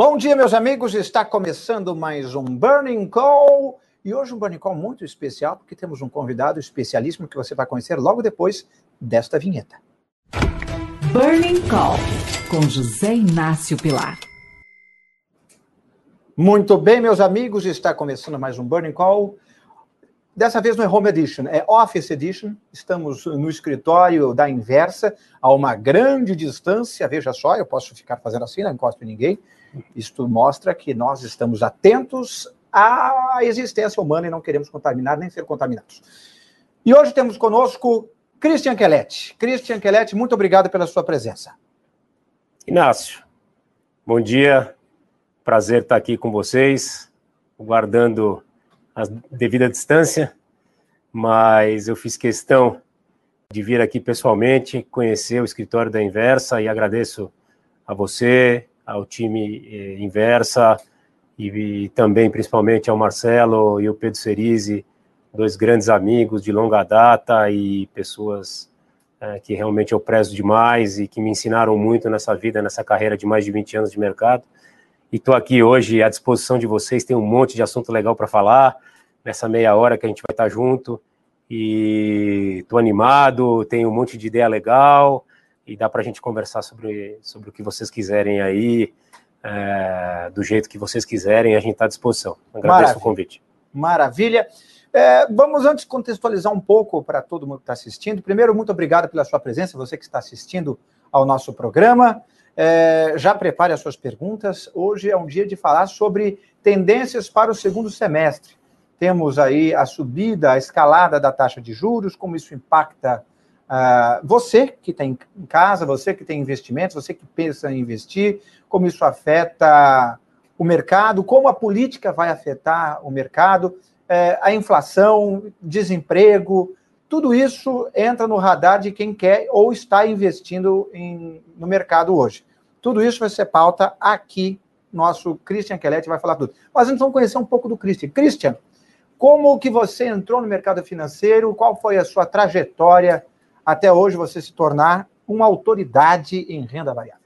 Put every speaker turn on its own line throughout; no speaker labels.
Bom dia, meus amigos. Está começando mais um Burning Call. E hoje um Burning Call muito especial, porque temos um convidado especialíssimo que você vai conhecer logo depois desta vinheta.
Burning Call, com José Inácio Pilar.
Muito bem, meus amigos. Está começando mais um Burning Call. Dessa vez não é Home Edition, é Office Edition. Estamos no escritório da Inversa, a uma grande distância. Veja só, eu posso ficar fazendo assim, não encosto em ninguém. Isto mostra que nós estamos atentos à existência humana e não queremos contaminar nem ser contaminados. E hoje temos conosco Christian Quelete. Christian Quelete, muito obrigado pela sua presença.
Inácio, bom dia. Prazer estar aqui com vocês, guardando a devida distância, mas eu fiz questão de vir aqui pessoalmente, conhecer o escritório da Inversa e agradeço a você, ao time eh, Inversa e, e, também principalmente ao Marcelo e o Pedro Cerise, dois grandes amigos de longa data e pessoas eh, que realmente eu prezo demais e que me ensinaram muito nessa vida, nessa carreira de mais de 20 anos de mercado. E estou aqui hoje à disposição de vocês, tem um monte de assunto legal para falar nessa meia hora que a gente vai estar junto. E estou animado, tenho um monte de ideia legal e dá para a gente conversar sobre, sobre o que vocês quiserem aí, é, do jeito que vocês quiserem, a gente está à disposição. Agradeço Maravilha. o convite.
Maravilha. É, vamos antes contextualizar um pouco para todo mundo que está assistindo. Primeiro, muito obrigado pela sua presença, você que está assistindo ao nosso programa. É, já prepare as suas perguntas. Hoje é um dia de falar sobre tendências para o segundo semestre. Temos aí a subida, a escalada da taxa de juros, como isso impacta uh, você que está em casa, você que tem investimentos, você que pensa em investir, como isso afeta o mercado, como a política vai afetar o mercado, uh, a inflação, desemprego, tudo isso entra no radar de quem quer ou está investindo em, no mercado hoje. Tudo isso vai ser pauta aqui. Nosso Christian Kellet vai falar tudo. Mas então vamos conhecer um pouco do Christian. Christian, como que você entrou no mercado financeiro? Qual foi a sua trajetória até hoje você se tornar uma autoridade em renda variável?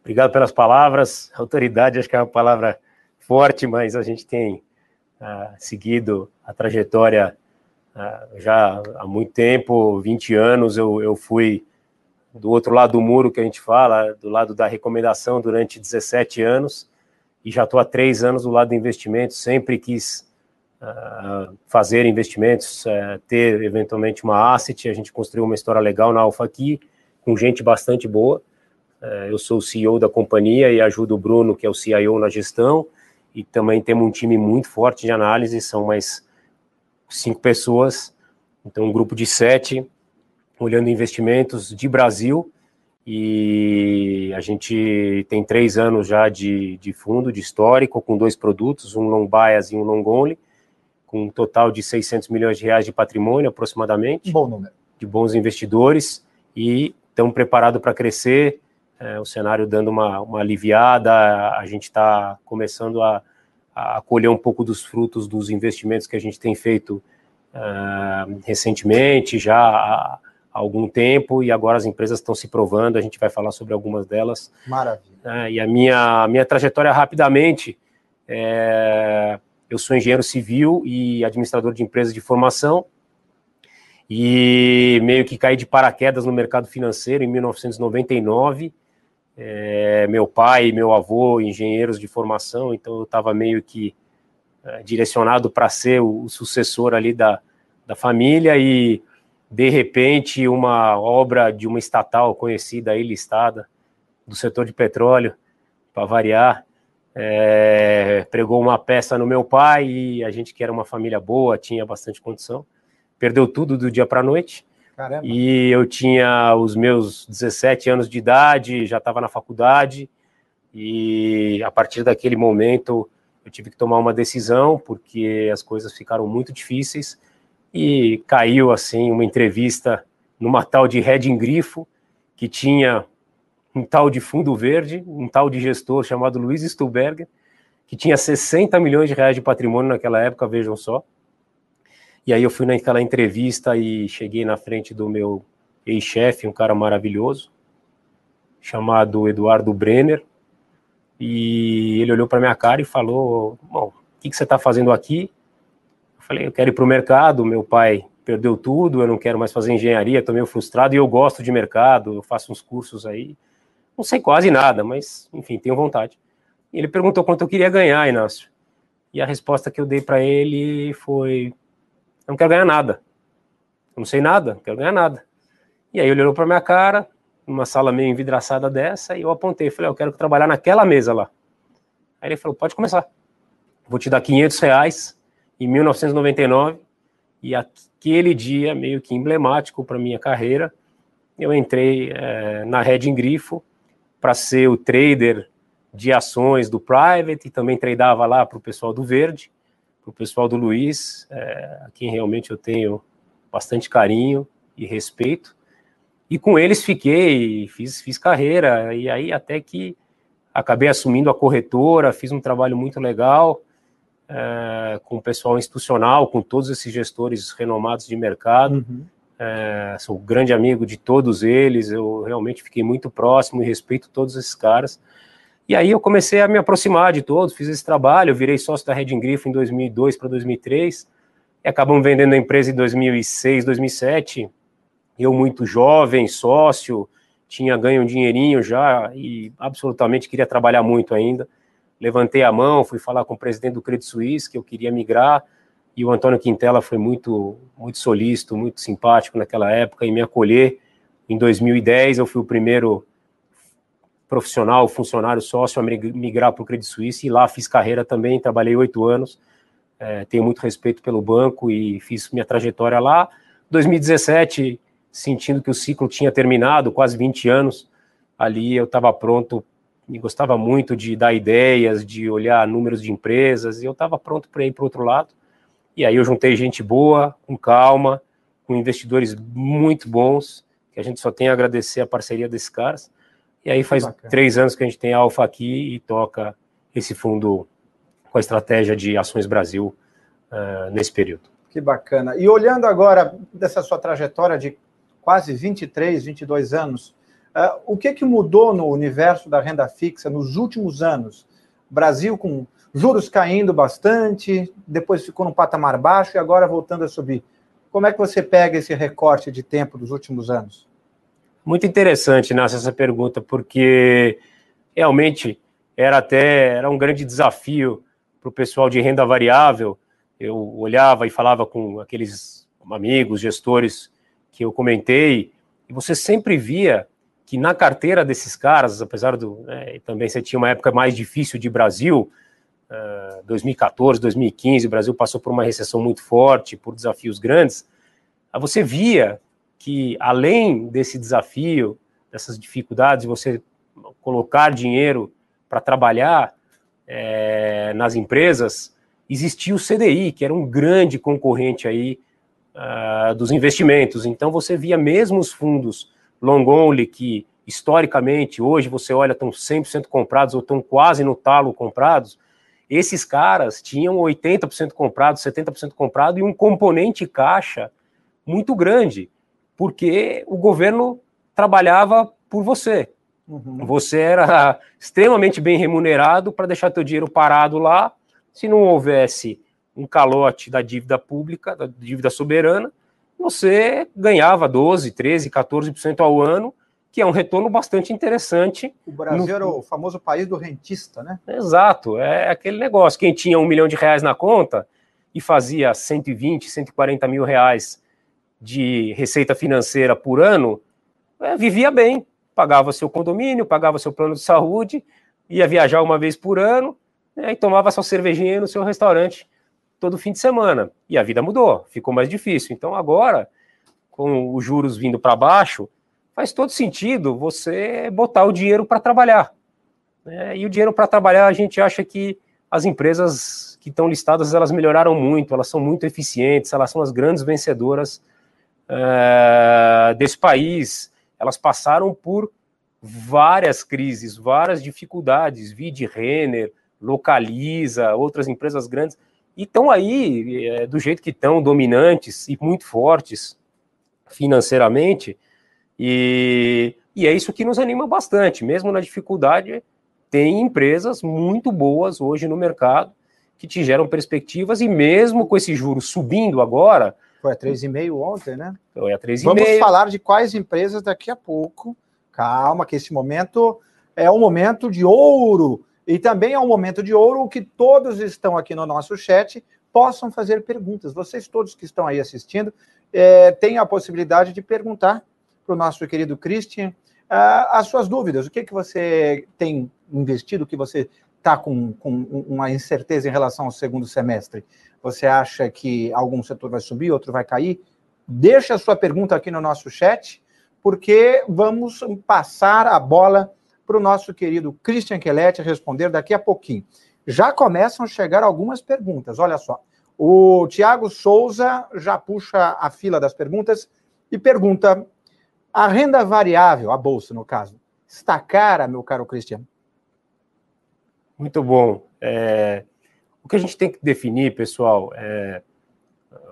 Obrigado pelas palavras. Autoridade acho que é uma palavra forte, mas a gente tem uh, seguido a trajetória uh, já há muito tempo, 20 anos. Eu, eu fui do outro lado do muro que a gente fala, do lado da recomendação durante 17 anos, e já estou há três anos do lado do investimento, sempre quis fazer investimentos, uh, ter eventualmente uma asset, a gente construiu uma história legal na Alpha aqui, com gente bastante boa, uh, eu sou o CEO da companhia e ajudo o Bruno, que é o CIO na gestão, e também temos um time muito forte de análise, são mais cinco pessoas, então um grupo de sete, olhando investimentos de Brasil, e a gente tem três anos já de, de fundo, de histórico, com dois produtos, um long bias e um long only, com um total de 600 milhões de reais de patrimônio, aproximadamente.
Bom número.
De bons investidores, e estamos preparados para crescer, é, o cenário dando uma, uma aliviada, a gente está começando a, a colher um pouco dos frutos dos investimentos que a gente tem feito uh, recentemente, já algum tempo e agora as empresas estão se provando, a gente vai falar sobre algumas delas.
Maravilha.
É, e a minha, minha trajetória rapidamente, é, eu sou engenheiro civil e administrador de empresas de formação e meio que caí de paraquedas no mercado financeiro em 1999. É, meu pai e meu avô, engenheiros de formação, então eu estava meio que é, direcionado para ser o, o sucessor ali da, da família e de repente, uma obra de uma estatal conhecida aí, listada, do setor de petróleo, para variar, é, pregou uma peça no meu pai e a gente que era uma família boa, tinha bastante condição, perdeu tudo do dia para a noite. Caramba. E eu tinha os meus 17 anos de idade, já estava na faculdade, e a partir daquele momento eu tive que tomar uma decisão, porque as coisas ficaram muito difíceis e caiu assim uma entrevista numa tal de Red Grifo, que tinha um tal de fundo verde, um tal de gestor chamado Luiz Stuberger, que tinha 60 milhões de reais de patrimônio naquela época, vejam só. E aí eu fui naquela entrevista e cheguei na frente do meu ex-chefe, um cara maravilhoso, chamado Eduardo Brenner, e ele olhou para minha cara e falou: Bom, o que, que você está fazendo aqui? Eu falei: Eu quero ir para o mercado. Meu pai perdeu tudo, eu não quero mais fazer engenharia, estou meio frustrado e eu gosto de mercado, eu faço uns cursos aí. Não sei quase nada, mas enfim, tenho vontade. E ele perguntou quanto eu queria ganhar, Inácio. E a resposta que eu dei para ele foi: Eu não quero ganhar nada. Eu não sei nada, não quero ganhar nada. E aí ele olhou para minha cara, numa sala meio envidraçada dessa, e eu apontei, falei, eu quero trabalhar naquela mesa lá. Aí ele falou, pode começar. Vou te dar 500 reais em 1999, e aquele dia, meio que emblemático para minha carreira, eu entrei é, na Red Grifo para ser o trader de ações do Private, e também tradeava lá para o pessoal do Verde, para o pessoal do Luiz, é, a quem realmente eu tenho bastante carinho e respeito. E com eles fiquei, fiz, fiz carreira, e aí até que acabei assumindo a corretora, fiz um trabalho muito legal é, com o pessoal institucional, com todos esses gestores renomados de mercado. Uhum. É, sou grande amigo de todos eles, eu realmente fiquei muito próximo e respeito todos esses caras. E aí eu comecei a me aproximar de todos, fiz esse trabalho, virei sócio da Red Grifo em 2002 para 2003, e acabamos vendendo a empresa em 2006, 2007, eu muito jovem, sócio, tinha ganho um dinheirinho já e absolutamente queria trabalhar muito ainda. Levantei a mão, fui falar com o presidente do Credit Suisse que eu queria migrar e o Antônio Quintela foi muito muito solícito, muito simpático naquela época e me acolher. Em 2010 eu fui o primeiro profissional, funcionário sócio a migrar para o Credit Suisse e lá fiz carreira também, trabalhei oito anos, é, tenho muito respeito pelo banco e fiz minha trajetória lá. 2017 sentindo que o ciclo tinha terminado, quase 20 anos, ali eu estava pronto e gostava muito de dar ideias, de olhar números de empresas, e eu estava pronto para ir para o outro lado. E aí eu juntei gente boa, com calma, com investidores muito bons, que a gente só tem a agradecer a parceria desses caras. E aí faz três anos que a gente tem a Alfa aqui e toca esse fundo com a estratégia de Ações Brasil uh, nesse período.
Que bacana. E olhando agora dessa sua trajetória de quase 23, 22 anos. Uh, o que, que mudou no universo da renda fixa nos últimos anos? Brasil com juros caindo bastante, depois ficou num patamar baixo e agora voltando a subir. Como é que você pega esse recorte de tempo dos últimos anos?
Muito interessante, Nasce, essa pergunta, porque realmente era até era um grande desafio para o pessoal de renda variável. Eu olhava e falava com aqueles amigos, gestores que eu comentei, e você sempre via que na carteira desses caras, apesar do. Né, também você tinha uma época mais difícil de Brasil, uh, 2014, 2015, o Brasil passou por uma recessão muito forte, por desafios grandes. Você via que, além desse desafio, dessas dificuldades, você colocar dinheiro para trabalhar é, nas empresas, existia o CDI, que era um grande concorrente aí uh, dos investimentos. Então você via mesmo os fundos long only que historicamente hoje você olha estão 100% comprados ou estão quase no talo comprados, esses caras tinham 80% comprado, 70% comprado e um componente caixa muito grande, porque o governo trabalhava por você. Uhum. Você era extremamente bem remunerado para deixar teu dinheiro parado lá. Se não houvesse um calote da dívida pública, da dívida soberana, você ganhava 12, 13, 14% ao ano, que é um retorno bastante interessante.
O Brasil no... era o famoso país do rentista, né?
Exato, é aquele negócio. Quem tinha um milhão de reais na conta e fazia 120, 140 mil reais de receita financeira por ano, é, vivia bem, pagava seu condomínio, pagava seu plano de saúde, ia viajar uma vez por ano né, e tomava sua cervejinha no seu restaurante todo fim de semana. E a vida mudou, ficou mais difícil. Então agora, com os juros vindo para baixo, faz todo sentido você botar o dinheiro para trabalhar. Né? E o dinheiro para trabalhar, a gente acha que as empresas que estão listadas, elas melhoraram muito, elas são muito eficientes, elas são as grandes vencedoras uh, desse país. Elas passaram por várias crises, várias dificuldades, Vide Renner, Localiza, outras empresas grandes, e estão aí é, do jeito que estão, dominantes e muito fortes financeiramente, e, e é isso que nos anima bastante, mesmo na dificuldade, tem empresas muito boas hoje no mercado que te geram perspectivas, e mesmo com esse juro subindo agora.
Foi a 3,5 ontem, né?
Foi a 3,5.
Vamos falar de quais empresas daqui a pouco. Calma, que esse momento é um momento de ouro. E também é um momento de ouro que todos estão aqui no nosso chat possam fazer perguntas. Vocês todos que estão aí assistindo é, têm a possibilidade de perguntar para o nosso querido Christian uh, as suas dúvidas. O que, que você tem investido, o que você está com, com uma incerteza em relação ao segundo semestre? Você acha que algum setor vai subir, outro vai cair? Deixa a sua pergunta aqui no nosso chat, porque vamos passar a bola para o nosso querido Christian Quelete responder daqui a pouquinho. Já começam a chegar algumas perguntas, olha só. O Tiago Souza já puxa a fila das perguntas e pergunta: a renda variável, a bolsa no caso, está cara, meu caro Cristiano?
Muito bom. É, o que a gente tem que definir, pessoal, é,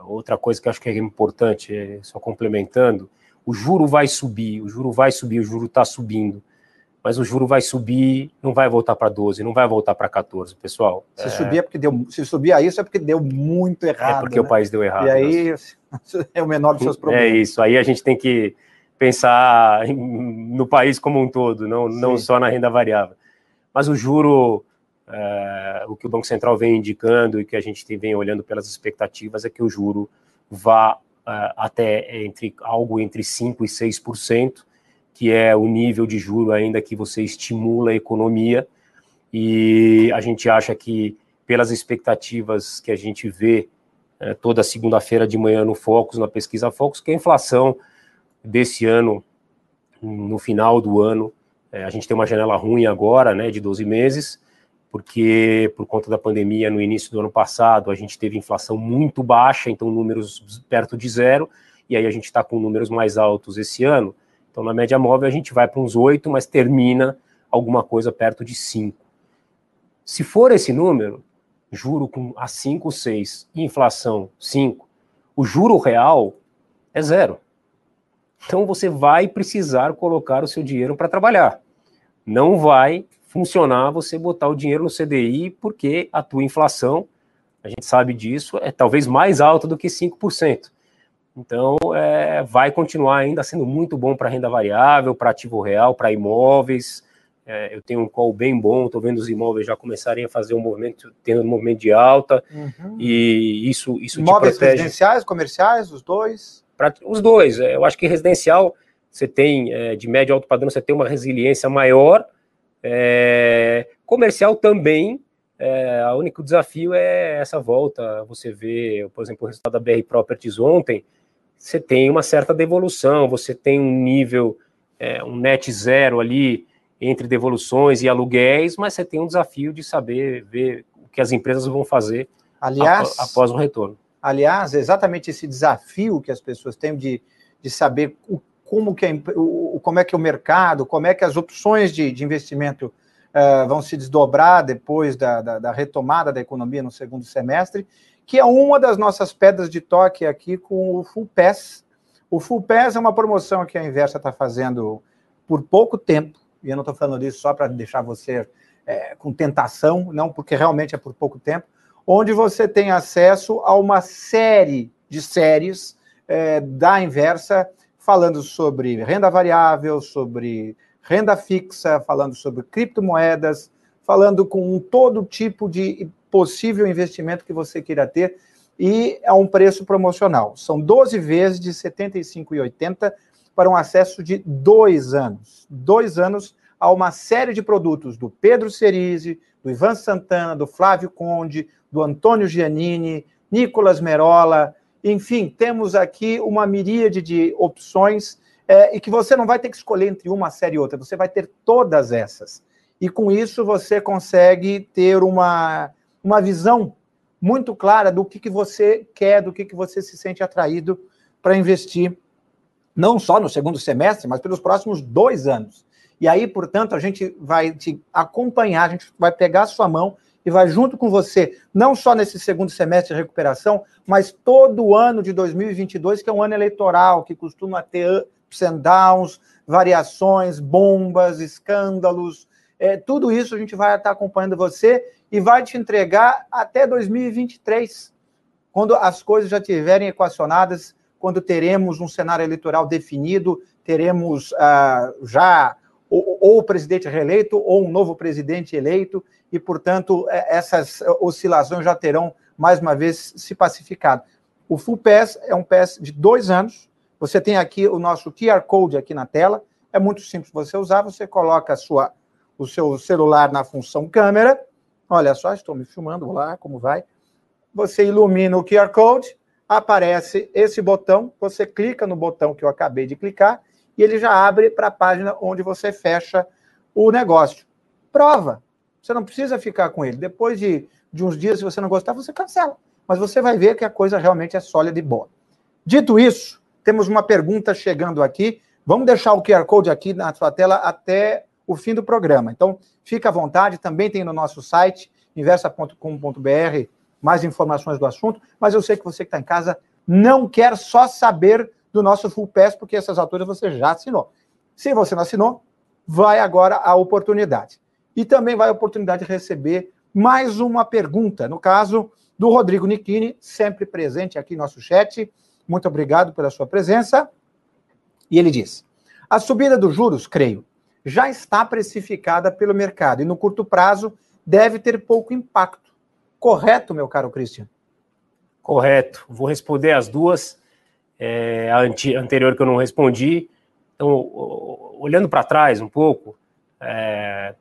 outra coisa que acho que é importante, é, só complementando, o juro vai subir, o juro vai subir, o juro está subindo, mas o juro vai subir, não vai voltar para 12, não vai voltar para 14, pessoal.
Se é... subir é porque deu, se subir a isso é porque deu muito errado.
É porque né? o país deu errado.
E aí é o menor dos seus problemas.
É isso. Aí a gente tem que pensar no país como um todo, não, não só na renda variável. Mas o juro é, o que o Banco Central vem indicando e que a gente vem olhando pelas expectativas é que o juro vá é, até entre algo entre 5% e 6%, que é o nível de juro ainda que você estimula a economia. E a gente acha que, pelas expectativas que a gente vê é, toda segunda-feira de manhã no Focus, na pesquisa Focus, que a inflação desse ano, no final do ano, é, a gente tem uma janela ruim agora, né, de 12 meses, porque por conta da pandemia no início do ano passado a gente teve inflação muito baixa, então números perto de zero, e aí a gente está com números mais altos esse ano. Então na média móvel a gente vai para uns 8, mas termina alguma coisa perto de 5. Se for esse número, juro com a 5, 6 e inflação 5, o juro real é zero. Então você vai precisar colocar o seu dinheiro para trabalhar. Não vai funcionar você botar o dinheiro no CDI, porque a tua inflação, a gente sabe disso, é talvez mais alta do que 5%. Então, é, vai continuar ainda sendo muito bom para renda variável, para ativo real, para imóveis. É, eu tenho um call bem bom, estou vendo os imóveis já começarem a fazer um movimento, tendo um movimento de alta, uhum. e isso, isso
imóveis residenciais, comerciais, os dois?
Pra, os dois. É, eu acho que residencial, você tem, é, de médio e alto padrão, você tem uma resiliência maior, é, comercial também, é, o único desafio é essa volta. Você vê, por exemplo, o resultado da BR Properties ontem, você tem uma certa devolução, você tem um nível, é, um net zero ali entre devoluções e aluguéis, mas você tem um desafio de saber ver o que as empresas vão fazer aliás, após o retorno.
Aliás, exatamente esse desafio que as pessoas têm de, de saber o como, que é, o, como é que é o mercado, como é que as opções de, de investimento uh, vão se desdobrar depois da, da, da, retomada da economia no segundo semestre, que é uma das nossas pedras de toque aqui com o Full Pass. O Full Pass é uma promoção que a Inversa está fazendo por pouco tempo, e eu não estou falando disso só para deixar você é, com tentação, não, porque realmente é por pouco tempo, onde você tem acesso a uma série de séries é, da Inversa falando sobre renda variável, sobre renda fixa, falando sobre criptomoedas, falando com todo tipo de possível investimento que você queira ter e a um preço promocional. São 12 vezes de R$ 75,80 para um acesso de dois anos. Dois anos a uma série de produtos do Pedro Cerise, do Ivan Santana, do Flávio Conde, do Antônio Giannini, Nicolas Merola, enfim, temos aqui uma miríade de opções é, e que você não vai ter que escolher entre uma série e outra, você vai ter todas essas. E com isso você consegue ter uma, uma visão muito clara do que, que você quer, do que, que você se sente atraído para investir, não só no segundo semestre, mas pelos próximos dois anos. E aí, portanto, a gente vai te acompanhar, a gente vai pegar a sua mão e vai junto com você, não só nesse segundo semestre de recuperação, mas todo o ano de 2022, que é um ano eleitoral, que costuma ter ups and downs, variações, bombas, escândalos, É, tudo isso a gente vai estar acompanhando você e vai te entregar até 2023, quando as coisas já estiverem equacionadas, quando teremos um cenário eleitoral definido, teremos ah, já ou, o presidente reeleito ou um novo presidente eleito, e, portanto, é, essas oscilações já terão, mais uma vez, se pacificado. O Full Pass é um pass de dois anos. Você tem aqui o nosso QR Code aqui na tela. É muito simples você usar. Você coloca sua, o seu celular na função câmera. Olha só, estou me filmando lá, como vai. Você ilumina o QR Code, aparece esse botão. Você clica no botão que eu acabei de clicar e ele já abre para a página onde você fecha o negócio. Prova. Você não precisa ficar com ele. Depois de, de uns dias, se você não gostar, você cancela mas você vai ver que a coisa realmente é sólida e boa. Dito isso, temos uma pergunta chegando aqui. Vamos deixar o QR Code aqui na sua tela até o fim do programa. Então, fica à vontade, também tem no nosso site, inversa.com.br, mais informações do assunto, mas eu sei que você que está em casa não quer só saber do nosso Full Pass, porque essas alturas você já assinou. Se você não assinou, vai agora a oportunidade. E também vai a oportunidade de receber mais uma pergunta. No caso, do Rodrigo Nichini, sempre presente aqui no nosso chat. Muito obrigado pela sua presença. E ele diz: a subida dos juros, creio, já está precificada pelo mercado e no curto prazo deve ter pouco impacto. Correto, meu caro Christian?
Correto. Vou responder as duas. É, a anterior que eu não respondi. Então, olhando para trás um pouco, é,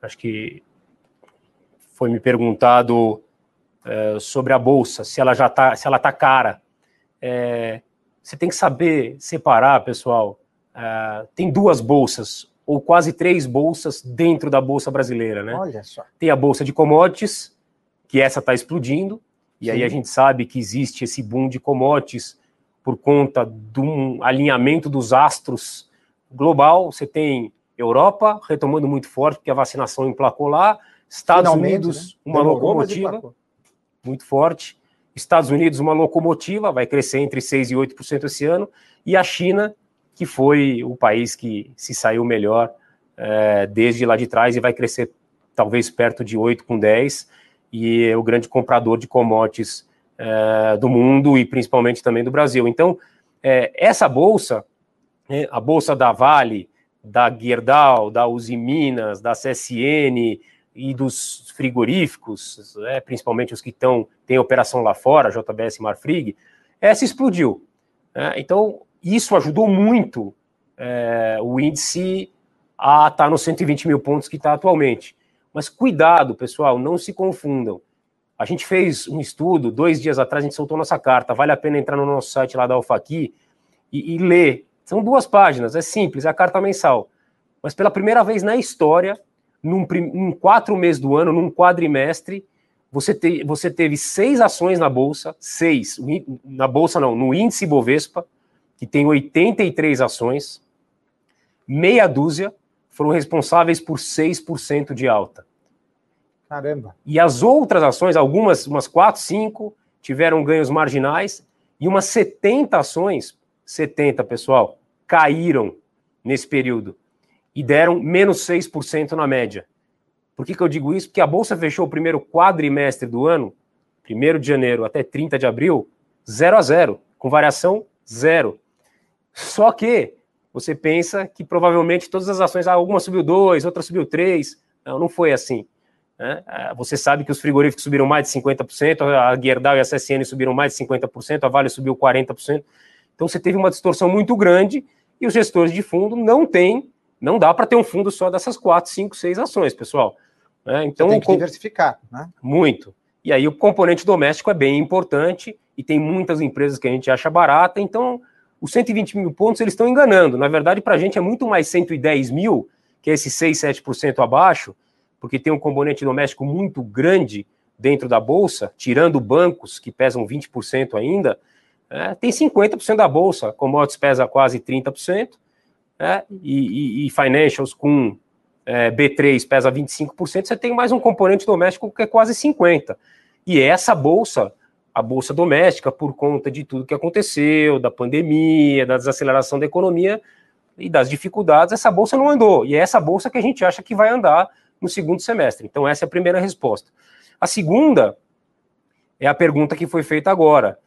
acho que foi me perguntado é, sobre a bolsa, se ela já está, se ela está cara. É, você tem que saber separar, pessoal. É, tem duas bolsas ou quase três bolsas dentro da bolsa brasileira, né?
Olha só.
Tem a bolsa de commodities, que essa está explodindo, e Sim. aí a gente sabe que existe esse boom de commodities por conta de um alinhamento dos astros global. Você tem Europa retomando muito forte, porque a vacinação emplacou lá, Estados Finalmente, Unidos, né? uma locomotiva muito forte. Estados Unidos, uma locomotiva, vai crescer entre 6% e 8% esse ano. E a China, que foi o país que se saiu melhor é, desde lá de trás e vai crescer talvez perto de 8 com 10 e é o grande comprador de commodities é, do mundo e principalmente também do Brasil. Então, é, essa bolsa, né, a bolsa da Vale, da Gerdau, da Uzi Minas, da CSN, e dos frigoríficos, é, principalmente os que estão têm operação lá fora, JBS e Marfrig, essa explodiu. Né? Então, isso ajudou muito é, o índice a estar tá nos 120 mil pontos que está atualmente. Mas cuidado, pessoal, não se confundam. A gente fez um estudo, dois dias atrás, a gente soltou nossa carta. Vale a pena entrar no nosso site lá da Alfaqui e, e ler. São duas páginas, é simples, é a carta mensal. Mas pela primeira vez na história, num, em quatro meses do ano, num quadrimestre, você, te, você teve seis ações na Bolsa, seis, na Bolsa não, no índice Bovespa, que tem 83 ações, meia dúzia foram responsáveis por 6% de alta.
Caramba.
E as outras ações, algumas, umas 4, 5, tiveram ganhos marginais, e umas 70 ações, 70, pessoal, caíram nesse período e deram menos 6% na média. Por que, que eu digo isso? Porque a Bolsa fechou o primeiro quadrimestre do ano, 1 de janeiro até 30 de abril, 0 a 0, com variação zero. Só que você pensa que provavelmente todas as ações, alguma subiu 2, outra subiu 3. Não, não foi assim. Né? Ah, você sabe que os frigoríficos subiram mais de 50%, a Gerdau e a CSN subiram mais de 50%, a Vale subiu 40%. Então você teve uma distorção muito grande e os gestores de fundo não têm não dá para ter um fundo só dessas quatro, cinco, seis ações, pessoal.
É, então, Você tem que diversificar, né?
Muito. E aí o componente doméstico é bem importante e tem muitas empresas que a gente acha barata, então os 120 mil pontos eles estão enganando. Na verdade, para a gente é muito mais 110 mil, que é esse 6, 7% abaixo, porque tem um componente doméstico muito grande dentro da Bolsa, tirando bancos, que pesam 20% ainda, é, tem 50% da Bolsa, commodities pesa quase 30%, né? e, e, e financials com é, B3 pesa 25%, você tem mais um componente doméstico que é quase 50%. E essa bolsa, a bolsa doméstica, por conta de tudo que aconteceu, da pandemia, da desaceleração da economia, e das dificuldades, essa bolsa não andou. E é essa bolsa que a gente acha que vai andar no segundo semestre. Então, essa é a primeira resposta. A segunda é a pergunta que foi feita agora: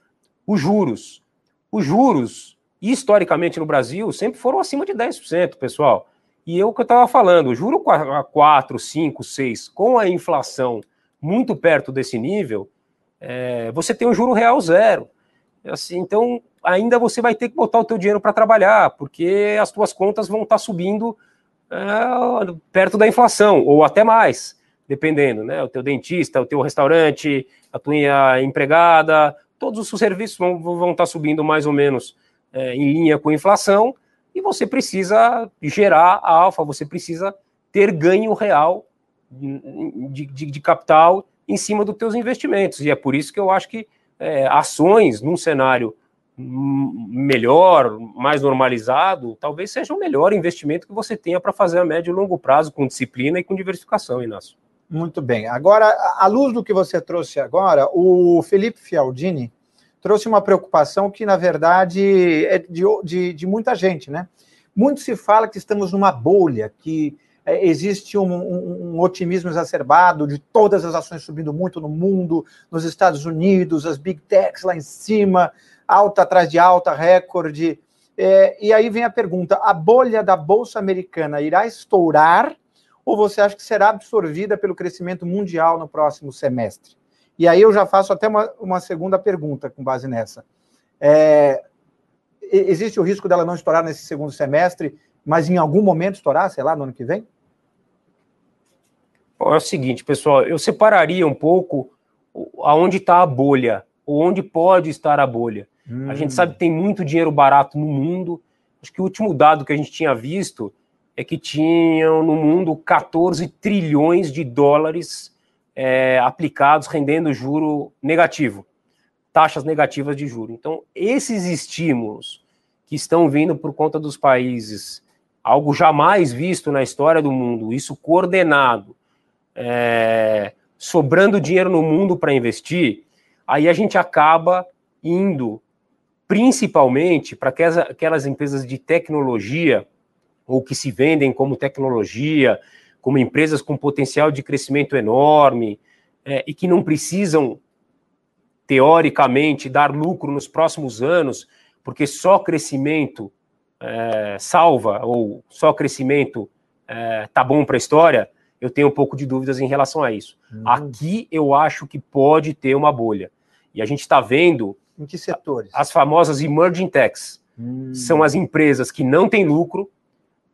os juros. Os juros, historicamente no Brasil, sempre foram acima de 10%, pessoal. E eu que eu estava falando, o juro a 4, 5, 6, com a inflação muito perto desse nível, é, você tem um juro real zero. Assim, então, ainda você vai ter que botar o teu dinheiro para trabalhar, porque as tuas contas vão estar tá subindo é, perto da inflação, ou até mais, dependendo, né? O teu dentista, o teu restaurante, a tua empregada, todos os serviços vão, vão estar tá subindo mais ou menos é, em linha com a inflação, e você precisa gerar a alfa, você precisa ter ganho real de, de, de capital em cima dos teus investimentos. E é por isso que eu acho que é, ações num cenário melhor, mais normalizado, talvez seja o melhor investimento que você tenha para fazer a médio e longo prazo, com disciplina e com diversificação, Inácio.
Muito bem. Agora, à luz do que você trouxe agora, o Felipe Fialdini trouxe uma preocupação que, na verdade, é de, de, de muita gente, né? Muito se fala que estamos numa bolha, que é, existe um, um, um, otimismo exacerbado de todas as ações subindo muito no mundo, nos Estados Unidos, as big techs lá em cima, alta atrás de alta, recorde. É, e aí vem a pergunta: a bolha da Bolsa Americana irá estourar ou você acha que será absorvida pelo crescimento mundial no próximo semestre? E aí eu já faço até uma, uma segunda pergunta com base nessa. É, existe o risco dela não estourar nesse segundo semestre, mas em algum momento estourar, sei lá, no ano que vem?
É o seguinte, pessoal, eu separaria um pouco aonde está a bolha, ou onde pode estar a bolha. Hum. A gente sabe que tem muito dinheiro barato no mundo. Acho que o último dado que a gente tinha visto é que tinham no mundo 14 trilhões de dólares é, aplicados rendendo juro negativo, taxas negativas de juro. Então, esses estímulos que estão vindo por conta dos países, algo jamais visto na história do mundo, isso coordenado, é, sobrando dinheiro no mundo para investir, aí a gente acaba indo principalmente para aquelas, empresas de tecnologia ou que se vendem como tecnologia, como empresas com potencial de crescimento enorme é, e que não precisam, teoricamente, dar lucro nos próximos anos, porque só crescimento é, salva ou só crescimento é, tá bom para a história, eu tenho um pouco de dúvidas em relação a isso. Uhum. Aqui eu acho que pode ter uma bolha. E a gente está vendo.
Em que setores?
As famosas emerging techs. Uhum. São as empresas que não têm lucro,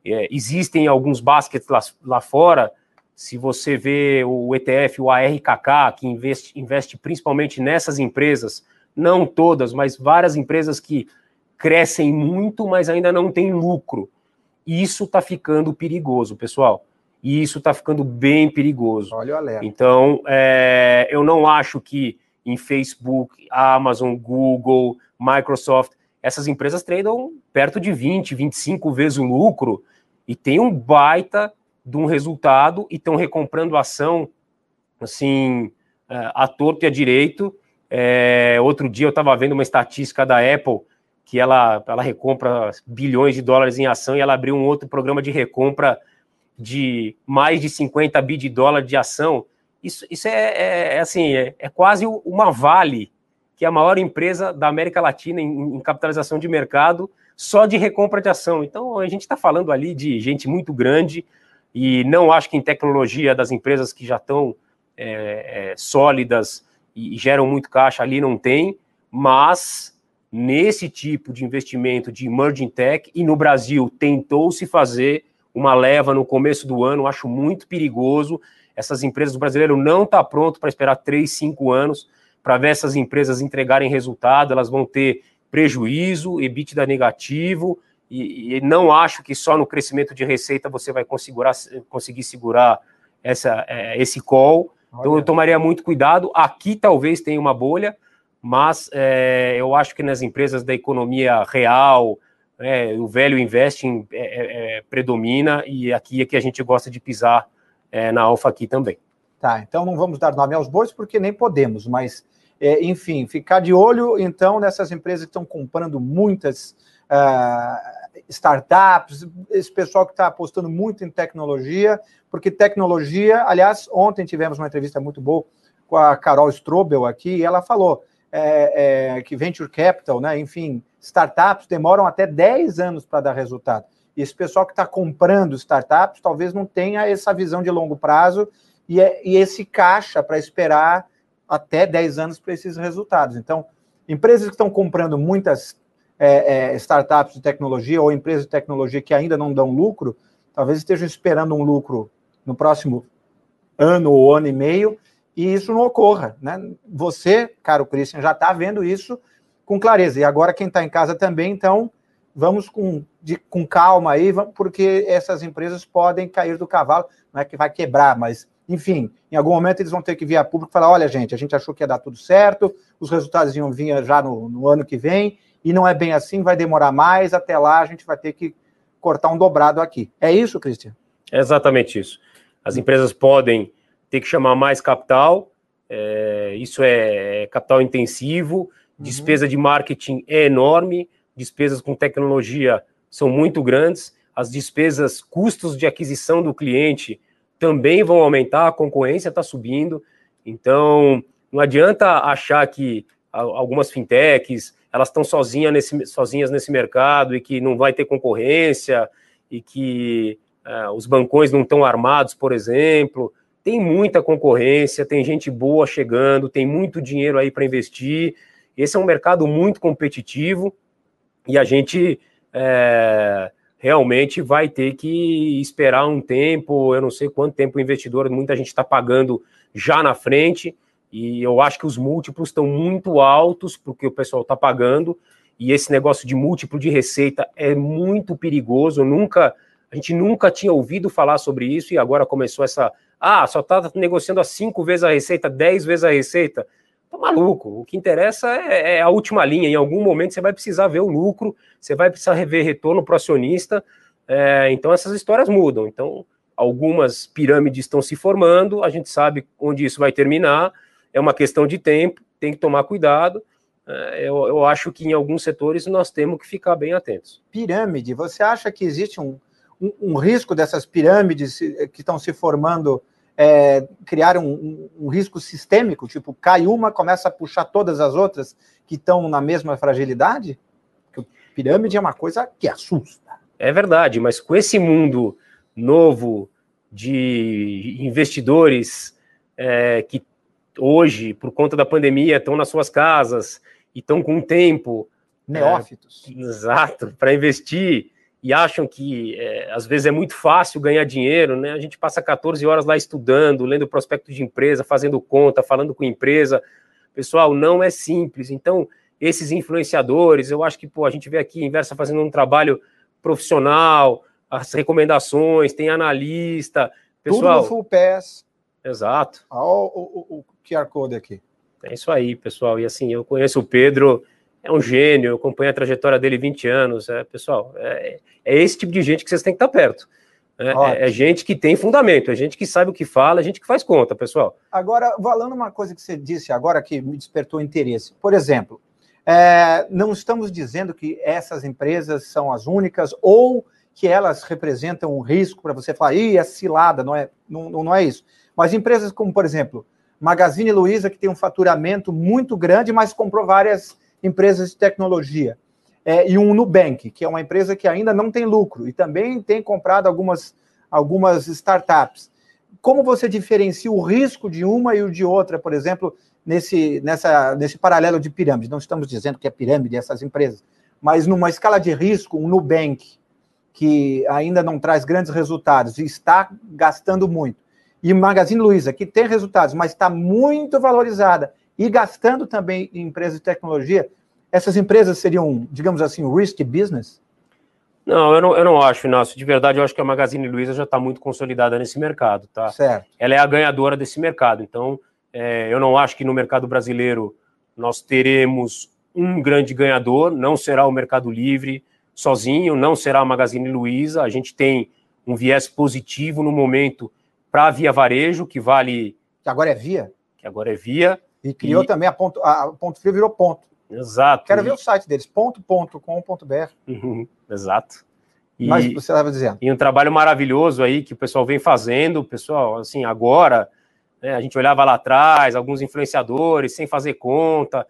é, existem alguns baskets lá, lá fora. Se você vê o ETF, o ARKK, que investe, investe principalmente nessas empresas, não todas, mas várias empresas que crescem muito, mas ainda não têm lucro. Isso está ficando perigoso, pessoal. E isso está ficando bem perigoso.
Olha o alerta.
Então, é, eu não acho que em Facebook, Amazon, Google, Microsoft, essas empresas tradam perto de 20, 25 vezes o lucro e tem um baita de um resultado e estão recomprando ação assim é, a torto e a direito. É, outro dia eu estava vendo uma estatística da Apple que ela, ela recompra bilhões de dólares em ação e ela abriu um outro programa de recompra de mais de 50 bi de dólar de ação. Isso, isso é, é, é assim, é, é, quase uma Vale, que é a maior empresa da América Latina em, em capitalização de mercado, só de recompra de ação. Então, a gente está falando ali de gente muito grande, e não acho que em tecnologia das empresas que já estão é, é, sólidas e, e geram muito caixa ali não tem, mas nesse tipo de investimento de emerging tech, e no Brasil tentou-se fazer uma leva no começo do ano, acho muito perigoso. Essas empresas do brasileiro não estão tá pronto para esperar três, cinco anos para ver essas empresas entregarem resultado, elas vão ter prejuízo, EBITDA negativo, e, e, não acho que só no crescimento de receita você vai conseguir, conseguir segurar essa, é, esse call. Então eu tomaria muito cuidado. Aqui talvez tenha uma bolha, mas é, eu acho que nas empresas da economia real, é, o velho investing é, é, é, predomina e aqui é que a gente gosta de pisar é, na alfa aqui também.
Tá, então não vamos dar nome aos bois porque nem podemos, mas enfim, ficar de olho então nessas empresas que estão comprando muitas uh, startups, esse pessoal que está apostando muito em tecnologia, porque tecnologia, aliás, ontem tivemos uma entrevista muito boa com a Carol Strobel aqui, e ela falou é, é, que venture capital, né, enfim, startups demoram até 10 anos para dar resultado. Esse pessoal que está comprando startups talvez não tenha essa visão de longo prazo e, é, e esse caixa para esperar até 10 anos para esses resultados. Então, empresas que estão comprando muitas é, é, startups de tecnologia ou empresas de tecnologia que ainda não dão lucro, talvez estejam esperando um lucro no próximo ano ou ano e meio, e isso não ocorra. Né? Você, caro Christian, já está vendo isso com clareza. E agora quem está em casa também, então vamos com, de, com calma aí, porque essas empresas podem cair do cavalo, não é que vai quebrar, mas enfim, em algum momento eles vão ter que vir a público e falar: olha, gente, a gente achou que ia dar tudo certo, os resultados iam vir já no, no ano que vem, e não é bem assim, vai demorar mais, até lá a gente vai ter que cortar um dobrado aqui. É isso, Cristian?
É exatamente isso. As empresas podem ter que chamar mais capital, é, isso é, é capital intensivo, uhum. despesa de marketing é enorme, despesas com tecnologia são muito grandes, as despesas, custos de aquisição do cliente também vão aumentar, a concorrência está subindo, então não adianta achar que algumas fintechs elas estão sozinhas nesse, sozinhas nesse mercado e que não vai ter concorrência e que uh, os bancões não estão armados, por exemplo. Tem muita concorrência, tem gente boa chegando, tem muito dinheiro aí para investir. Esse é um mercado muito competitivo e a gente é, realmente vai ter que esperar um tempo. Eu não sei quanto tempo o investidor, muita gente está pagando já na frente. E eu acho que os múltiplos estão muito altos porque o pessoal está pagando. E esse negócio de múltiplo de receita é muito perigoso. Nunca, a gente nunca tinha ouvido falar sobre isso e agora começou essa ah, só está negociando a cinco vezes a receita, dez vezes a receita. Maluco. O que interessa é, é, a última linha. Em algum momento você vai precisar ver o lucro, você vai precisar rever retorno para o acionista. É, então essas histórias mudam. Então algumas pirâmides estão se formando, a gente sabe onde isso vai terminar. É uma questão de tempo, tem que tomar cuidado. É, eu, eu acho que em alguns setores nós temos que ficar bem atentos.
Pirâmide, você acha que existe um, um, um risco dessas pirâmides que estão se formando é, criar um, um, um, risco sistêmico, tipo, cai uma, começa a puxar todas as outras que estão na mesma fragilidade? Porque pirâmide é uma coisa que assusta.
É verdade, mas com esse mundo novo de investidores é, que hoje, por conta da pandemia, estão nas suas casas e estão com tempo.
Neófitos.
É, exato, para investir e acham que é, às vezes é muito fácil ganhar dinheiro, né? A gente passa 14 horas lá estudando, lendo prospecto de empresa, fazendo conta, falando com empresa. Pessoal, não é simples. Então, esses influenciadores, eu acho que pô, a gente vê aqui Inversa fazendo um trabalho profissional, as recomendações, tem analista, pessoal. Tudo
no Full Pass.
Exato.
Olha o, o, o QR Code aqui.
É isso aí, pessoal. E assim, eu conheço o Pedro é um gênio, eu acompanho a trajetória dele 20 anos. É, pessoal, é, é esse tipo de gente que vocês têm que estar perto. É, é, é, gente que tem fundamento, é gente que sabe o que fala, é gente que faz conta, pessoal.
Agora, falando uma coisa que você disse agora que me despertou interesse. Por exemplo, é, não estamos dizendo que essas empresas são as únicas ou que elas representam um risco para você falar, ih, é cilada, não é, não, não é isso. Mas empresas como, por exemplo, Magazine Luiza, que tem um faturamento muito grande, mas comprou várias empresas de tecnologia. É, e um Nubank, que é uma empresa que ainda não tem lucro e também tem comprado algumas, algumas startups. Como você diferencia o risco de uma e o de outra, por exemplo, nesse, nessa, nesse paralelo de pirâmide? Não estamos dizendo que é pirâmide essas empresas, mas numa escala de risco, um Nubank, que ainda não traz grandes resultados e está gastando muito, e Magazine Luiza, que tem resultados, mas está muito valorizada e gastando também em empresas de tecnologia, essas empresas seriam, digamos assim, risk business?
Não, eu não, eu não acho, Inácio. De verdade, eu acho que a Magazine Luiza já está muito consolidada nesse mercado, tá?
Certo.
Ela é a ganhadora desse mercado. Então, é, eu não acho que no mercado brasileiro nós teremos um grande ganhador. Não será o Mercado Livre sozinho, não será a Magazine Luiza. A gente tem um viés positivo no momento para a Via Varejo, que vale.
Que agora é Via?
Que agora é Via.
E criou e... também a ponto, a ponto frio virou ponto.
Exato.
Quero ver o site deles, ponto.com.br.
Uhum, exato.
E, Mas você estava dizendo.
E um trabalho maravilhoso aí que o pessoal vem fazendo, pessoal, assim, agora, né, a gente olhava lá atrás, alguns influenciadores, sem fazer conta,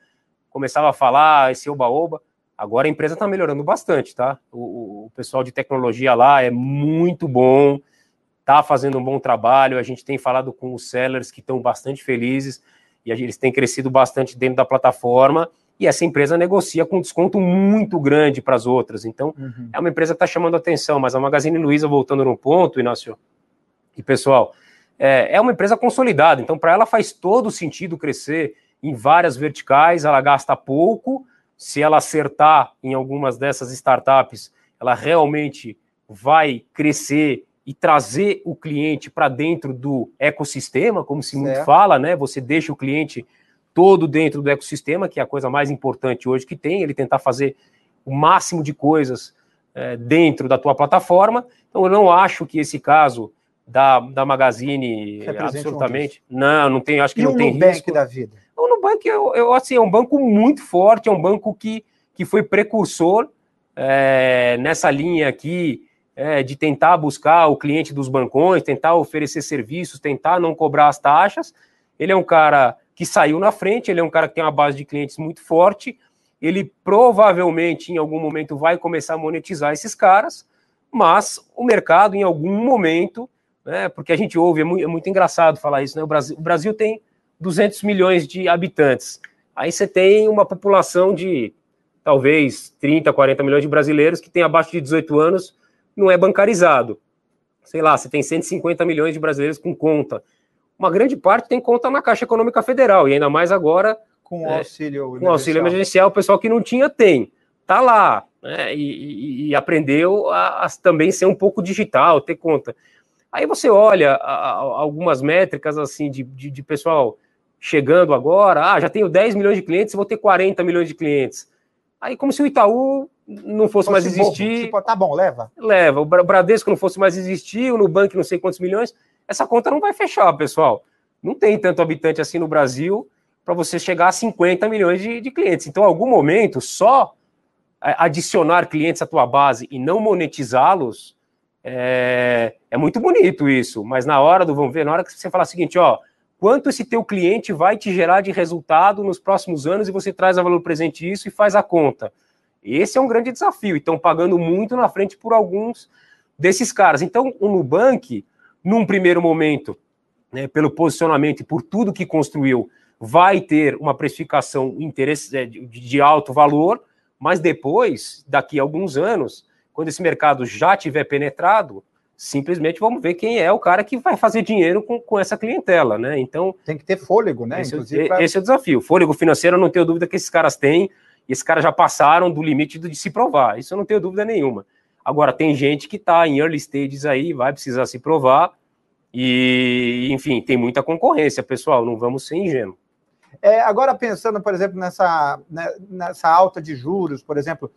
começava a falar esse oba-oba. Agora a empresa está melhorando bastante, tá? O, o, pessoal de tecnologia lá é muito bom, está fazendo um bom trabalho. A gente tem falado com os sellers que estão bastante felizes e eles têm crescido bastante dentro da plataforma. E essa empresa negocia com desconto muito grande para as outras. Então, uhum. é uma empresa que está chamando atenção, mas a Magazine Luiza, voltando no ponto, Inácio, e pessoal, é, é uma empresa consolidada, então para ela faz todo sentido crescer em várias verticais, ela gasta pouco, se ela acertar em algumas dessas startups, ela realmente vai crescer e trazer o cliente para dentro do ecossistema, como se muito fala, né? Você deixa o cliente todo dentro do ecossistema, que é a coisa mais importante hoje que tem, ele tentar fazer o máximo de coisas é, dentro da tua plataforma. Então, eu não acho que esse caso da, da Magazine absolutamente. Um não, não tem, acho que
e
não
o
tem
Nubank risco. da vida.
O Nubank, eu, eu, assim, é um banco muito forte, é um banco que, que foi precursor é, nessa linha aqui é, de tentar buscar o cliente dos bancões, tentar oferecer serviços, tentar não cobrar as taxas. Ele é um cara que saiu na frente, ele é um cara que tem uma base de clientes muito forte, ele provavelmente em algum momento vai começar a monetizar esses caras, mas o mercado em algum momento, né, porque a gente ouve, é muito, é muito engraçado falar isso, né, o Brasil, o Brasil tem 200 milhões de habitantes, aí você tem uma população de talvez 30, 40 milhões de brasileiros que tem abaixo de 18 anos, não é bancarizado. Sei lá, você tem 150 milhões de brasileiros com conta uma grande parte tem conta na Caixa Econômica Federal, e ainda mais agora.
Com o é, auxílio
é, Com o auxílio emergencial, o pessoal que não tinha tem. Tá lá, né, e, e, e, aprendeu a, a, também ser um pouco digital, ter conta. Aí você olha a, algumas métricas assim de, de, de, pessoal chegando agora, ah, já tenho 10 milhões de clientes, vou ter 40 milhões de clientes. Aí como se o Itaú não fosse, mais existir.
Tipo, tá bom, leva.
Leva. O Bradesco não fosse mais existir, o Nubank não sei quantos milhões essa conta não vai fechar, pessoal. Não tem tanto habitante assim no Brasil para você chegar a 50 milhões de, de clientes. Então, em algum momento, só adicionar clientes à tua base e não monetizá-los é, é, muito bonito isso. Mas na hora do vamos ver, na hora que você falar o seguinte, ó, quanto esse teu cliente vai te gerar de resultado nos próximos anos e você traz a valor presente isso e faz a conta. Esse é um grande desafio. Estão pagando muito na frente por alguns desses caras. Então, o Nubank num primeiro momento, né, pelo posicionamento e por tudo que construiu, vai ter uma precificação é, de alto valor, mas depois, daqui a alguns anos, quando esse mercado já tiver penetrado, simplesmente vamos ver quem é o cara que vai fazer dinheiro com, com essa clientela, né? Então
tem que ter fôlego, né?
Esse, é pra... esse é o desafio. Fôlego financeiro, eu não tenho dúvida que esses caras têm, e esses caras já passaram do limite de se provar. Isso eu não tenho dúvida nenhuma. Agora, tem gente que está em early stages aí, vai precisar se provar, e, enfim, tem muita concorrência, pessoal, não vamos ser ingênuos.
É, agora, pensando, por exemplo, nessa, né, nessa alta de juros, por exemplo,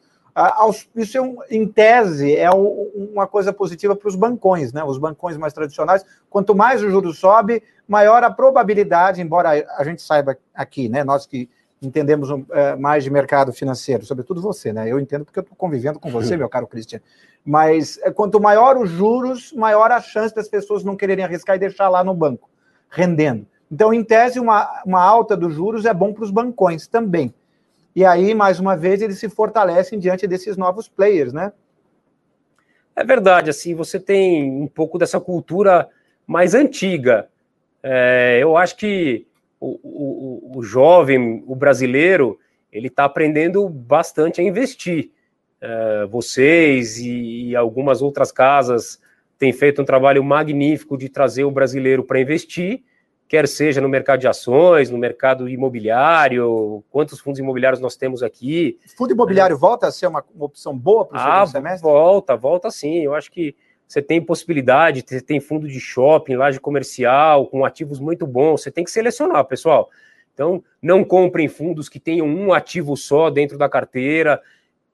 isso, é um, em tese, é uma coisa positiva para os bancões, né? Os bancões mais tradicionais. Quanto mais o juro sobe, maior a probabilidade, embora a gente saiba aqui, né? Nós que entendemos é, mais de mercado financeiro, sobretudo você, né? Eu entendo porque eu estou convivendo com você, meu caro Cristian. Mas é, quanto maior os juros, maior a chance das pessoas não quererem arriscar e deixar lá no banco, rendendo. Então, em tese, uma, uma alta dos juros é bom para os bancões também. E aí, mais uma vez, eles se fortalecem diante desses novos players, né?
É verdade, assim, você tem um pouco dessa cultura mais antiga. É, eu acho que o, o, o jovem, o brasileiro, ele está aprendendo bastante a investir. É, vocês e, e algumas outras casas têm feito um trabalho magnífico de trazer o brasileiro para investir, quer seja no mercado de ações, no mercado imobiliário, quantos fundos imobiliários nós temos aqui.
Fundo imobiliário é. volta a ser uma, uma opção boa para o
ah, semestre? Volta, volta sim. Eu acho que você tem possibilidade, você tem fundo de shopping, laje comercial, com ativos muito bons, você tem que selecionar, pessoal. Então, não comprem fundos que tenham um ativo só dentro da carteira,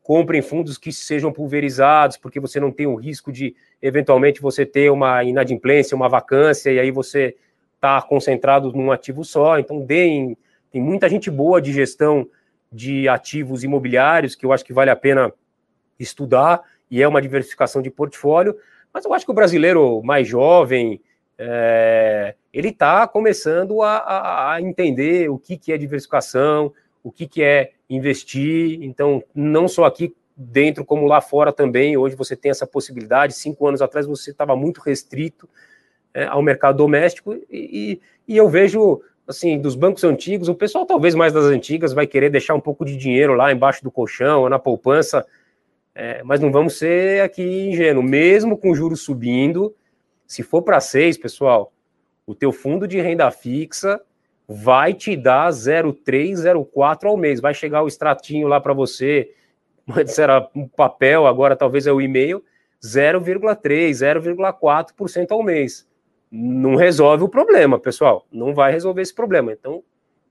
comprem fundos que sejam pulverizados, porque você não tem o risco de, eventualmente, você ter uma inadimplência, uma vacância, e aí você está concentrado num ativo só. Então, deem, tem muita gente boa de gestão de ativos imobiliários, que eu acho que vale a pena estudar, e é uma diversificação de portfólio, mas eu acho que o brasileiro mais jovem, é, ele está começando a, a, a, entender o que, que é diversificação, o que, que é investir. Então, não só aqui dentro, como lá fora também, hoje você tem essa possibilidade. Cinco anos atrás você estava muito restrito é, ao mercado doméstico, e, e, eu vejo, assim, dos bancos antigos, o pessoal talvez mais das antigas vai querer deixar um pouco de dinheiro lá embaixo do colchão, ou na poupança, é, mas não vamos ser aqui ingênuos, mesmo com juros subindo, se for para seis, pessoal, o teu fundo de renda fixa vai te dar 0,3, 0,4 ao mês. Vai chegar o extratinho lá para você, antes era um papel, agora talvez é o e-mail, 0,3, 0,4% ao mês. Não resolve o problema, pessoal. Não vai resolver esse problema. Então,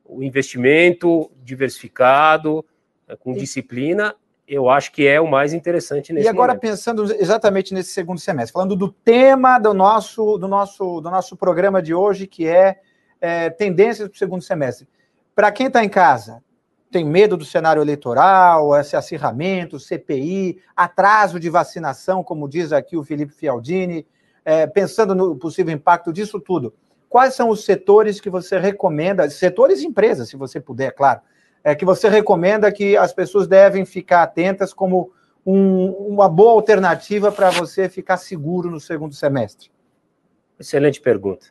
o investimento diversificado, é, com disciplina, eu acho que é o mais interessante nesse
E agora
momento.
pensando exatamente nesse segundo semestre, falando do tema do nosso do nosso do nosso programa de hoje, que é, é tendências para o segundo semestre. Para quem está em casa, tem medo do cenário eleitoral, esse acirramento, CPI, atraso de vacinação, como diz aqui o Felipe Fialdini, é, pensando no possível impacto disso tudo. Quais são os setores que você recomenda, setores e empresas, se você puder, claro, é, que você recomenda que as pessoas devem ficar atentas como um, uma boa alternativa para você ficar seguro no segundo semestre?
Excelente pergunta.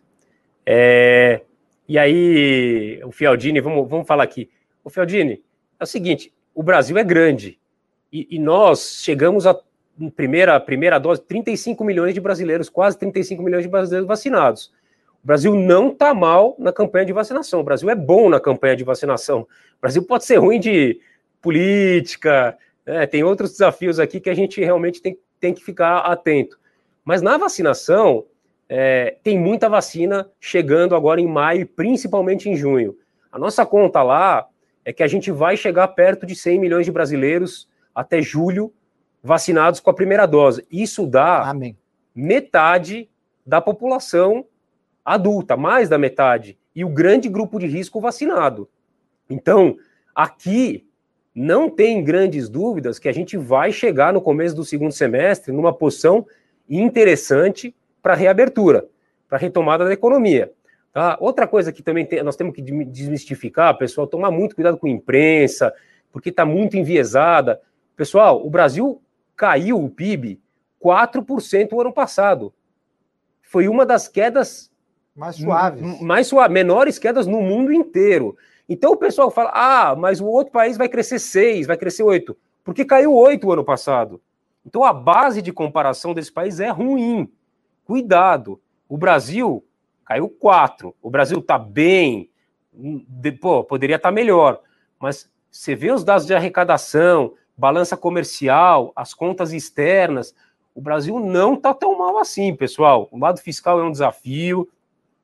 É, e aí, o Fialdini, vamos, vamos falar aqui. O Fialdini, é o seguinte: o Brasil é grande e, e nós chegamos a primeira, primeira dose, 35 milhões de brasileiros, quase 35 milhões de brasileiros vacinados. O Brasil não está mal na campanha de vacinação. O Brasil é bom na campanha de vacinação. O Brasil pode ser ruim de política, né? tem outros desafios aqui que a gente realmente tem, tem que ficar atento. Mas na vacinação, é, tem muita vacina chegando agora em maio, principalmente em junho. A nossa conta lá é que a gente vai chegar perto de 100 milhões de brasileiros até julho vacinados com a primeira dose. Isso dá Amém. metade da população adulta, mais da metade, e o grande grupo de risco vacinado. Então, aqui não tem grandes dúvidas que a gente vai chegar no começo do segundo semestre numa posição interessante para reabertura, para retomada da economia. Tá? Outra coisa que também tem, nós temos que desmistificar, pessoal, tomar muito cuidado com a imprensa, porque está muito enviesada. Pessoal, o Brasil caiu o PIB 4% o ano passado. Foi uma das quedas
mais suaves.
Mais suaves, menores quedas no mundo inteiro. Então o pessoal fala: ah, mas o outro país vai crescer 6, vai crescer 8. Porque caiu 8 o ano passado. Então a base de comparação desse país é ruim. Cuidado. O Brasil caiu 4. O Brasil está bem. Pô, poderia estar tá melhor. Mas você vê os dados de arrecadação, balança comercial, as contas externas. O Brasil não está tão mal assim, pessoal. O lado fiscal é um desafio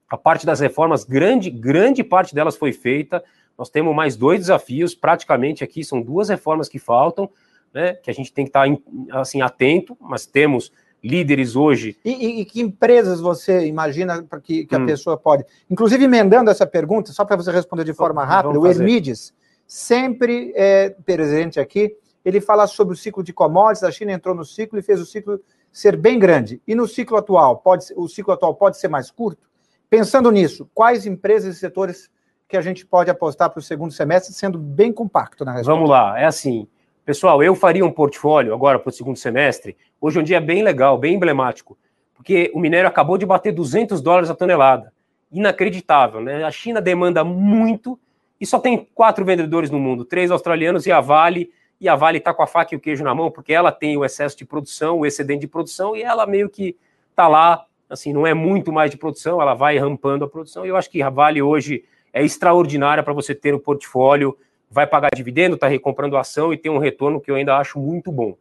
a parte das reformas, grande, grande parte delas foi feita. Nós temos mais dois desafios, praticamente aqui são duas reformas que faltam, né, que a gente tem que estar assim atento, mas temos líderes hoje.
E, e, e que empresas você imagina que, que hum. a pessoa pode? Inclusive, emendando essa pergunta, só para você responder de forma rápida, o Hermides, sempre é, presente aqui, ele fala sobre o ciclo de commodities, a China entrou no ciclo e fez o ciclo ser bem grande. E no ciclo atual, pode, o ciclo atual pode ser mais curto? Pensando nisso, quais empresas e setores que a gente pode apostar para o segundo semestre, sendo bem compacto na
resposta? Vamos lá, é assim. Pessoal, eu faria um portfólio agora para o segundo semestre. Hoje é um dia bem legal, bem emblemático, porque o minério acabou de bater 200 dólares a tonelada. Inacreditável, né? A China demanda muito e só tem quatro vendedores no mundo, três australianos e a Vale. E a Vale está com a faca e o queijo na mão, porque ela tem o excesso de produção, o excedente de produção, e ela meio que está lá assim, não é muito mais de produção, ela vai rampando a produção, e eu acho que a Vale hoje é extraordinária para você ter o portfólio, vai pagar dividendo, está recomprando ação e tem um retorno que eu ainda acho muito bom.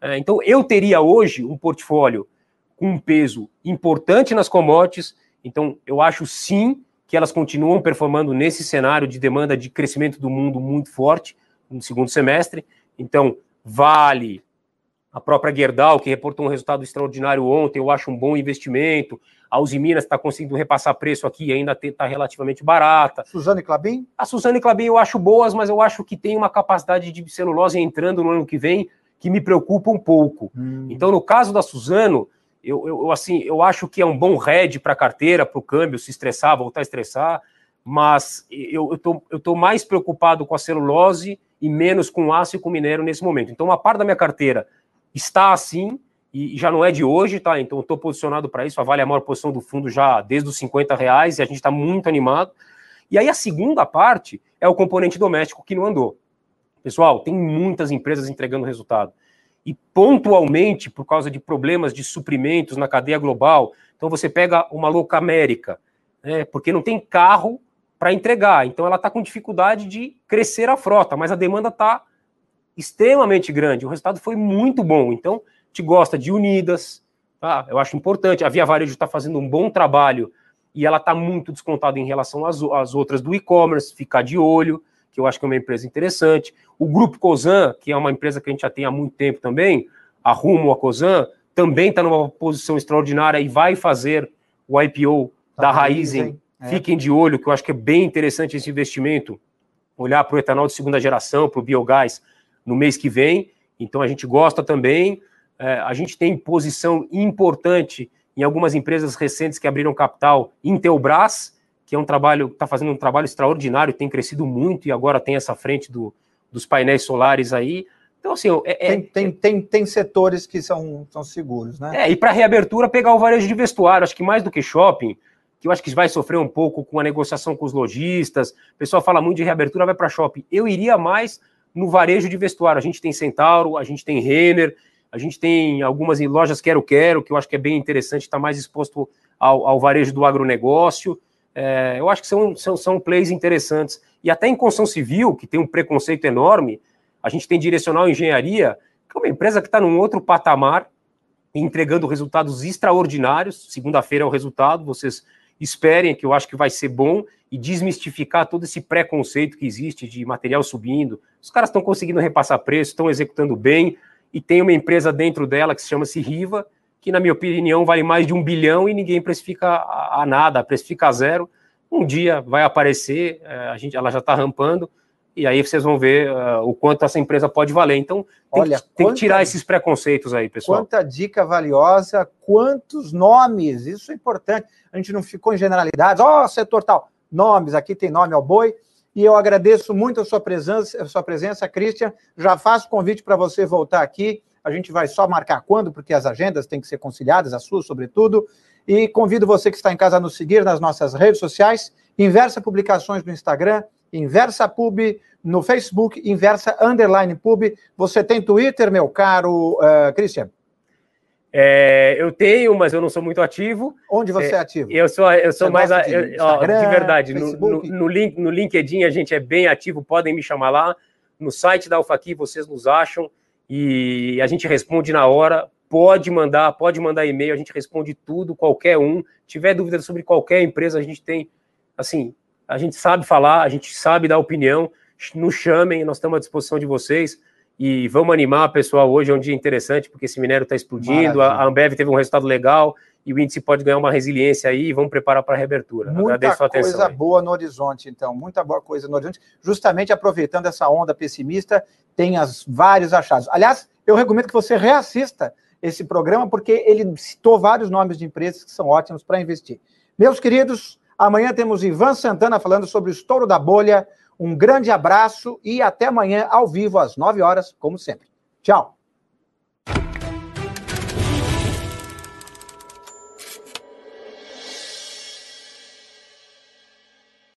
É, então, eu teria hoje um portfólio com um peso importante nas commodities, então eu acho sim que elas continuam performando nesse cenário de demanda de crescimento do mundo muito forte no segundo semestre. Então, Vale, a própria Gerdau, que reportou um resultado extraordinário ontem, eu acho um bom investimento. A Uzi Minas está conseguindo repassar preço aqui, ainda está relativamente barata.
Suzane Clabin?
A Suzane Clabin eu acho boas, mas eu acho que tem uma capacidade de celulose entrando no ano que vem que me preocupa um pouco. Hum. Então, no caso da Suzano, eu, eu, assim, eu acho que é um bom head para a carteira, para o câmbio se estressar, voltar a estressar, mas eu estou eu tô mais preocupado com a celulose e menos com aço e com minério nesse momento. Então, uma parte da minha carteira está assim, e já não é de hoje, tá? Então, estou posicionado para isso. A é a maior posição do fundo já desde os 50 reais e a gente está muito animado. E aí, a segunda parte é o componente doméstico que não andou. Pessoal, tem muitas empresas entregando resultado e pontualmente por causa de problemas de suprimentos na cadeia global. Então você pega uma Louca América, né, porque não tem carro para entregar. Então ela está com dificuldade de crescer a frota, mas a demanda está extremamente grande. O resultado foi muito bom. Então, te gosta de Unidas, tá? Eu acho importante. A Via Varejo está fazendo um bom trabalho e ela está muito descontada em relação às, às outras do e-commerce, ficar de olho que eu acho que é uma empresa interessante. O Grupo Cosan, que é uma empresa que a gente já tem há muito tempo também, a Rumo, a Cosan, também está numa posição extraordinária e vai fazer o IPO tá da Raizen. É. Fiquem de olho, que eu acho que é bem interessante esse investimento. Olhar para o etanol de segunda geração, para o biogás no mês que vem. Então a gente gosta também. É, a gente tem posição importante em algumas empresas recentes que abriram capital, Intelbras, que é um trabalho, está fazendo um trabalho extraordinário, tem crescido muito e agora tem essa frente do, dos painéis solares aí. Então, assim,
é, é tem, tem, tem, tem, setores que são, são seguros, né?
É, e para reabertura, pegar o varejo de vestuário, acho que mais do que shopping, que eu acho que vai sofrer um pouco com a negociação com os lojistas. O pessoal fala muito de reabertura, vai para shopping. Eu iria mais no varejo de vestuário. A gente tem Centauro, a gente tem Renner, a gente tem algumas lojas Quero Quero, que eu acho que é bem interessante, está mais exposto ao, ao varejo do agronegócio. É, eu acho que são, são, são plays interessantes. E até em construção civil, que tem um preconceito enorme, a gente tem Direcional Engenharia, que é uma empresa que está num outro patamar, entregando resultados extraordinários. Segunda-feira é o resultado, vocês esperem, que eu acho que vai ser bom, e desmistificar todo esse preconceito que existe de material subindo. Os caras estão conseguindo repassar preço, estão executando bem, e tem uma empresa dentro dela que se chama-se Riva, que, na minha opinião, vale mais de um bilhão e ninguém precifica a, a nada, precifica a zero. Um dia vai aparecer, é, a gente, ela já está rampando, e aí vocês vão ver uh, o quanto essa empresa pode valer. Então, tem, Olha, que, tem quanta, que tirar esses preconceitos aí, pessoal.
Quanta dica valiosa, quantos nomes, isso é importante. A gente não ficou em generalidades, ó, oh, setor tal. Nomes, aqui tem nome ao boi. E eu agradeço muito a sua presença, a sua presença, Christian. Já faço convite para você voltar aqui a gente vai só marcar quando, porque as agendas têm que ser conciliadas, as suas, sobretudo. E convido você que está em casa a nos seguir nas nossas redes sociais, Inversa Publicações no Instagram, Inversa Pub no Facebook, Inversa Underline Pub. Você tem Twitter, meu caro uh, Christian?
É, eu tenho, mas eu não sou muito ativo.
Onde você é, é ativo?
Eu sou, eu sou mais. De, eu, ó, de verdade, no, no, no, link, no LinkedIn a gente é bem ativo, podem me chamar lá. No site da Alfaqui vocês nos acham e a gente responde na hora. Pode mandar, pode mandar e-mail, a gente responde tudo, qualquer um. Tiver dúvida sobre qualquer empresa, a gente tem, assim, a gente sabe falar, a gente sabe dar opinião. Nos chamem, nós estamos à disposição de vocês. E vamos animar, pessoal. Hoje é um dia interessante, porque esse minério está explodindo. Maravilha. A Ambev teve um resultado legal e o índice pode ganhar uma resiliência aí. Vamos preparar para a reabertura.
Muita Agradeço a atenção. coisa aí. boa no horizonte, então. Muita boa coisa no horizonte. Justamente aproveitando essa onda pessimista tem as vários achados. Aliás, eu recomendo que você reassista esse programa, porque ele citou vários nomes de empresas que são ótimos para investir. Meus queridos, amanhã temos Ivan Santana falando sobre o estouro da bolha. Um grande abraço e até amanhã ao vivo às 9 horas, como sempre. Tchau.